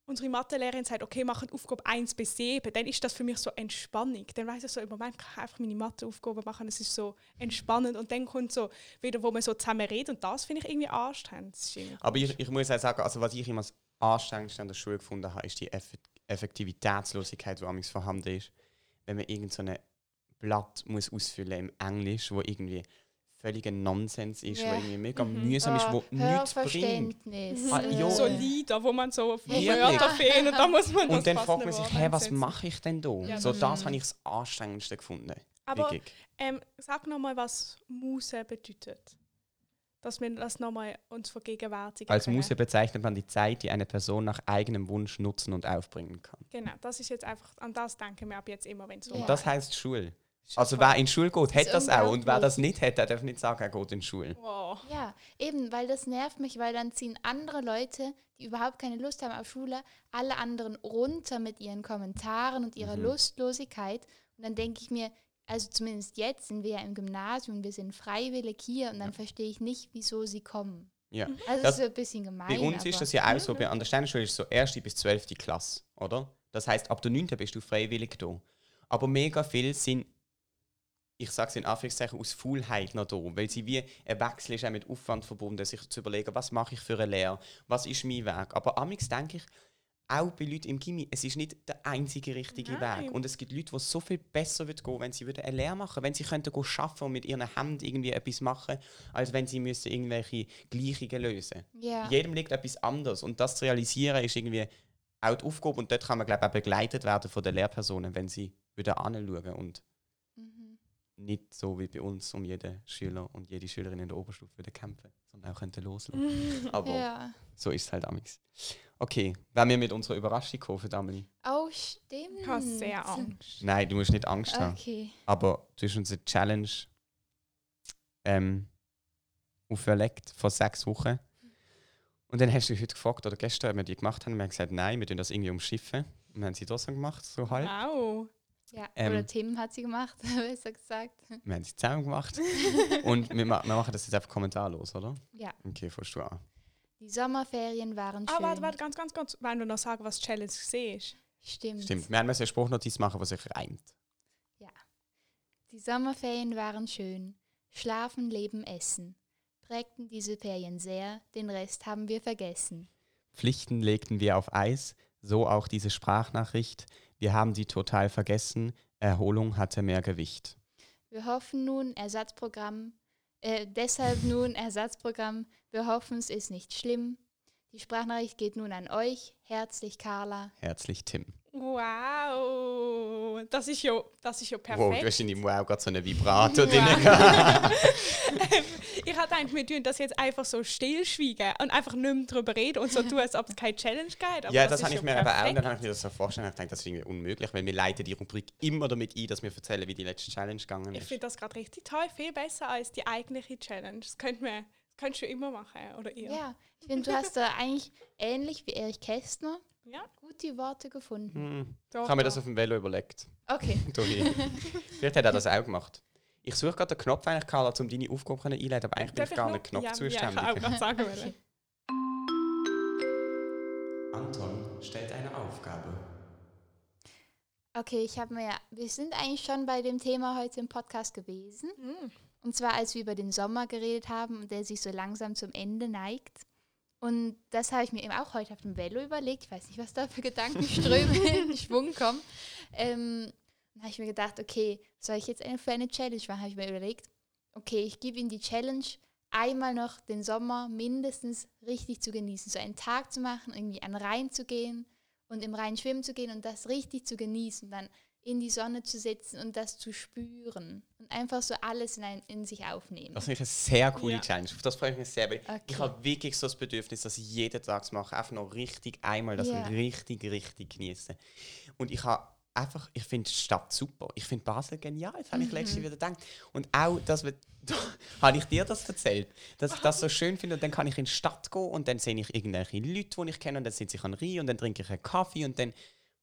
unsere Mathelehrerin sagt, okay, machen Aufgabe 1 bis 7, dann ist das für mich so Entspannung. Dann weiß ich so, im Moment kann ich einfach meine Matheaufgaben machen, es ist so entspannend. Und dann kommt so wieder, wo man so zusammen redet und das finde ich irgendwie anstrengend. Aber ich, ich muss auch sagen, also was ich immer das anstrengendste an der Schule gefunden habe, ist die Eff Effektivitätslosigkeit, die amigs vorhanden ist. Wenn man irgend so Blatt muss ausfüllen im Englisch, wo irgendwie völliger Nonsens ist, Ja. wo irgendwie mega Mhm. mühsam ist, wo Oh, nichts bringt. Ah, äh, jo. so Lieder, wo man so. Wörter fehlen und da muss man das Und dann fragt man sich, hä, was mache ich denn da? Ja, so das- das habe ich das anstrengendste gefunden. Aber Wirklich. ähm, sag nochmal, was Muse bedeutet. Dass wir das nochmal uns vergegenwärtigen Als können. Muse bezeichnet man die Zeit, die eine Person nach eigenem Wunsch nutzen und aufbringen kann. Genau, das ist jetzt einfach, an das denken wir ab jetzt immer, wenn es so Ja. Und das heißt Schule. Also wer in die Schule geht, hat ist das auch. Und wer das nicht hat, der darf nicht sagen, er geht in die Schule. Wow. Ja, eben, weil das nervt mich, weil dann ziehen andere Leute, die überhaupt keine Lust haben auf Schule, alle anderen runter mit ihren Kommentaren und ihrer Mhm. Lustlosigkeit. Und dann denke ich mir, also zumindest jetzt sind wir ja im Gymnasium, wir sind freiwillig hier und dann verstehe ich nicht, wieso sie kommen. Ja. Also Das- das ist so ein bisschen gemein. Bei uns ist aber- das ja auch so, bei, an der Sternenschule ist es so erste bis zwölfte Klasse, oder? Das heißt, ab der 9. bist du freiwillig da. Aber mega viel sind, ich sage es in Anführungszeichen, aus Faulheit noch da, weil sie wie, ein Wechsel ist auch mit Aufwand verbunden, sich zu überlegen, was mache ich für eine Lehre, was ist mein Weg. Aber amix denke ich, auch bei Leuten im Gimmi, es ist nicht der einzige richtige Nein. Weg. Und es gibt Leute, die so viel besser würden gehen, wenn sie würden eine Lehre machen wenn sie könnten gehen arbeiten und mit ihren Händen irgendwie etwas machen, als wenn sie müssen irgendwelche Gleichungen lösen ja. jedem liegt etwas anderes. Und das zu realisieren, ist irgendwie auch die Aufgabe. Und dort kann man, glaube ich, auch begleitet werden von den Lehrpersonen, wenn sie wieder anschauen und. Nicht so wie bei uns um jeden Schüler und jede Schülerin in der Oberstufe wieder kämpfen, sondern auch könnten loslassen. Aber ja. so ist es halt amigs. Okay, wenn wir mit unserer Überraschung kommen, für Amelie. Oh, stimmt. Ich habe sehr Angst. Nein, du musst nicht Angst haben. Okay. Aber du hast uns eine Challenge ähm, auferlegt vor sechs Wochen. Und dann hast du heute gefragt, oder gestern, ob wir die gemacht haben. Und wir haben gesagt, nein, wir tun das irgendwie umschiffen. Und wir haben sie trotzdem gemacht, so halb. Wow. Ja, Ähm. oder Tim hat sie gemacht, besser gesagt. Wir haben sie zusammen gemacht. Und wir, ma wir machen das jetzt einfach kommentarlos, oder? Ja, Okay, fährst du an. die Sommerferien waren Ah, schön. warte, warte, ganz, ganz, ganz. Wenn du noch sagen, was Challenge gesehen ist. Stimmt. Stimmt, wir haben eine Spruchnotiz machen, die sich reimt. Die Sommerferien waren schön. Schlafen, leben, essen. Prägten diese Ferien sehr, den Rest haben wir vergessen. Pflichten legten wir auf Eis, so auch diese Sprachnachricht. Wir haben sie total vergessen. Erholung hatte mehr Gewicht. Wir hoffen nun Ersatzprogramm, äh, deshalb nun Ersatzprogramm. Wir hoffen, es ist nicht schlimm. Die Sprachnachricht geht nun an euch. Herzlich, Carla. Herzlich, Tim. Wow. Das ist ja, das ist ja Wow, du perfekt. hast in deinem Wow gerade so einen Vibrator drin. ich hatte gedacht, wir tun das jetzt einfach so stillschweigen und einfach nicht mehr darüber reden und so tun, als ob es keine Challenge gibt. Ja, das, ist habe ich mir aber auch. perfekt. Und dann habe ich mir das so vorgestellt und ich dachte, das ist irgendwie unmöglich, weil wir leiten die Rubrik immer damit ein, dass wir erzählen, wie die letzte Challenge gegangen Ich ist. finde das gerade richtig toll, viel besser als die eigentliche Challenge. Das könnte man, das könntest du immer machen, oder ihr? Ja, ich finde, du hast da eigentlich ähnlich wie Erich Kästner Ja, gut die Worte gefunden. Hm. doch, Ich habe mir das auf dem Velo überlegt. Okay. Vielleicht hat er das auch gemacht. Ich suche gerade den Knopf eigentlich, Carla, um deine Aufgabe einzuleiten, aber eigentlich bin Darf ich gar nicht Knopf ja, Ja, zuständig. ich kann auch sagen wollen. Anton stellt eine Aufgabe. Okay, ich habe mir ja, wir sind eigentlich schon bei dem Thema heute im Podcast gewesen. Mm. Und zwar, als wir über den Sommer geredet haben und der sich so langsam zum Ende neigt. Und das habe ich mir eben auch heute auf dem Velo überlegt. Ich weiß nicht, was da für Gedankenströme in Schwung kommen. Ähm, dann habe ich mir gedacht, okay, soll ich jetzt eine- für eine Challenge machen? Habe ich mir überlegt, okay, ich gebe Ihnen die Challenge, einmal noch den Sommer mindestens richtig zu genießen. So einen Tag zu machen, irgendwie an den Rhein zu gehen und im Rhein schwimmen zu gehen und das richtig zu genießen. Dann in die Sonne zu sitzen und das zu spüren. Und einfach so alles in, ein, in sich aufnehmen. Das finde ich eine sehr coole Ja. Challenge. Auf das freue ich mich sehr. Weil Okay. Ich habe wirklich so das Bedürfnis, dass ich jeden Tag mache. Einfach noch richtig einmal, das Ja. richtig, richtig genießen. Und ich habe einfach, ich finde die Stadt super. Ich finde Basel genial. Das habe ich Mhm. letztens wieder gedacht. Und auch, dass wir, habe ich dir das erzählt, dass ich das so schön finde. Und dann kann ich in die Stadt gehen und dann sehe ich irgendwelche Leute, die ich kenne. Und dann sitze ich an Rhein und dann trinke ich einen Kaffee und dann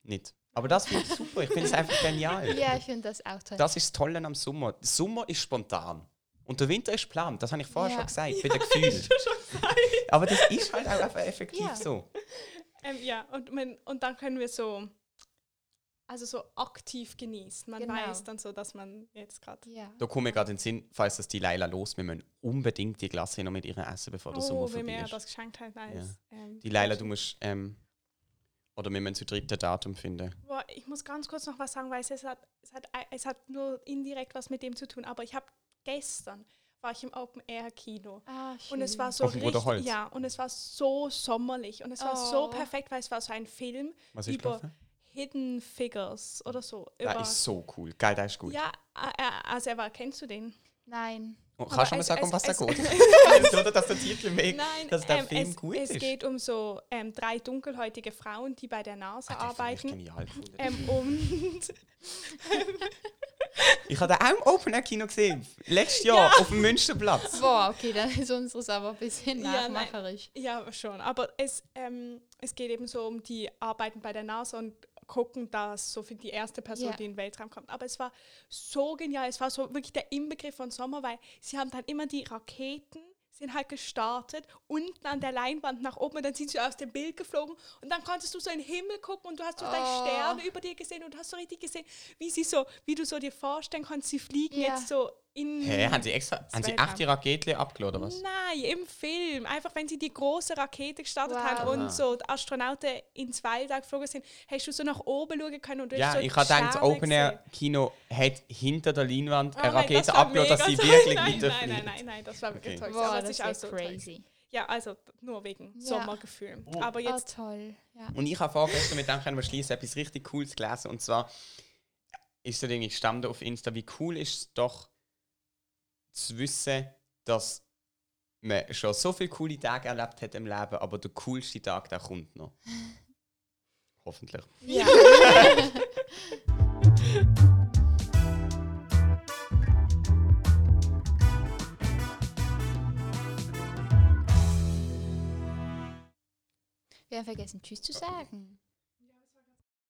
nicht. Aber das finde ich super. Ich finde es einfach genial. Ja, ich finde das auch toll. Das ist das Tolle am Sommer. Der Sommer ist spontan. Und der Winter ist geplant. Das habe ich vorher Ja. schon gesagt, bei den Gefühlen. Aber das ist halt auch einfach effektiv Ja. so. Ähm, ja, und, man, und dann können wir so, also so aktiv genießen. Man Genau. weiß dann so, dass man jetzt gerade. Ja. Da komme ich gerade in den Sinn, falls das die Leila los, wir müssen unbedingt die Glasse noch mit ihr essen, bevor der Sommer Oh, wenn vorbei mir ist. das geschenkt hat, nice. Ähm, Die Leila, du musst, ähm, oder wir müssen zu dritte Datum finden. Boah, ich muss ganz kurz noch was sagen, weil es hat, es hat, es hat nur indirekt was mit dem zu tun. Aber ich habe gestern war ich im Open Air Kino Ah, und es war so Auf Roter Holz? ja und es war so sommerlich und es war so Oh. perfekt, weil es war so ein Film Was ist über gelaufen? Hidden Figures oder so. Über, ist so cool. Geil, der ist gut. Ja, äh, äh, also er kennst du den? Nein. Oh, kannst du mal es- sagen, um es- was da es- geht? oder dass der Titel mega, Nein, dass der ähm, Film es, gut es ist. geht um so ähm, drei dunkelhäutige Frauen, die bei der NASA Ah, arbeiten. genial. Ähm, und Ich habe den auch im Open Air Kino gesehen. Letztes Jahr auf dem Münsterplatz. Boah, okay, dann ist unseres aber ein bisschen Ja, nein. nachmacherisch. ja, schon. Aber es, ähm, es geht eben so um die Arbeiten bei der NASA und gucken, dass so für die erste Person, Ja. die in den Weltraum kommt. Aber es war so genial. Es war so wirklich der Inbegriff von Sommer, weil sie haben dann immer die Raketen sind halt gestartet, unten an der Leinwand nach oben und dann sind sie aus dem Bild geflogen und dann konntest du so in den Himmel gucken und du hast so deine Oh. Sterne über dir gesehen und hast so richtig gesehen, wie sie so, wie du so dir vorstellen kannst, sie fliegen Ja. jetzt so in... Hä, haben sie extra, haben sie echt die Rakete abgeladen oder was? Nein, im Film. Einfach, wenn sie die große Rakete gestartet Wow. haben Aha. und so die Astronauten ins Weltall geflogen sind, hast du so nach oben schauen können und du hast Ja, so ich habe gedacht, das Open Air. Kino hat hinter der Leinwand Oh eine nein, Rakete das abgeladen, dass sie wirklich nein, weiterfliegt. Nein, nein, nein, nein, das war wirklich Okay. toll. Aber das ist auch so crazy. Toll. Ja, also nur wegen Ja. Sommergefühl. Oh. Aber jetzt, toll. Ja. Und ich habe vorgestern mit dem können wir schließen, etwas richtig Cooles gelesen. Und zwar ist Ding, ich stand auf Insta, wie cool ist es doch zu wissen, dass man schon so viele coole Tage erlebt hat im Leben, aber der coolste Tag, der kommt noch. Hoffentlich. ja. Wir haben vergessen, Tschüss zu sagen.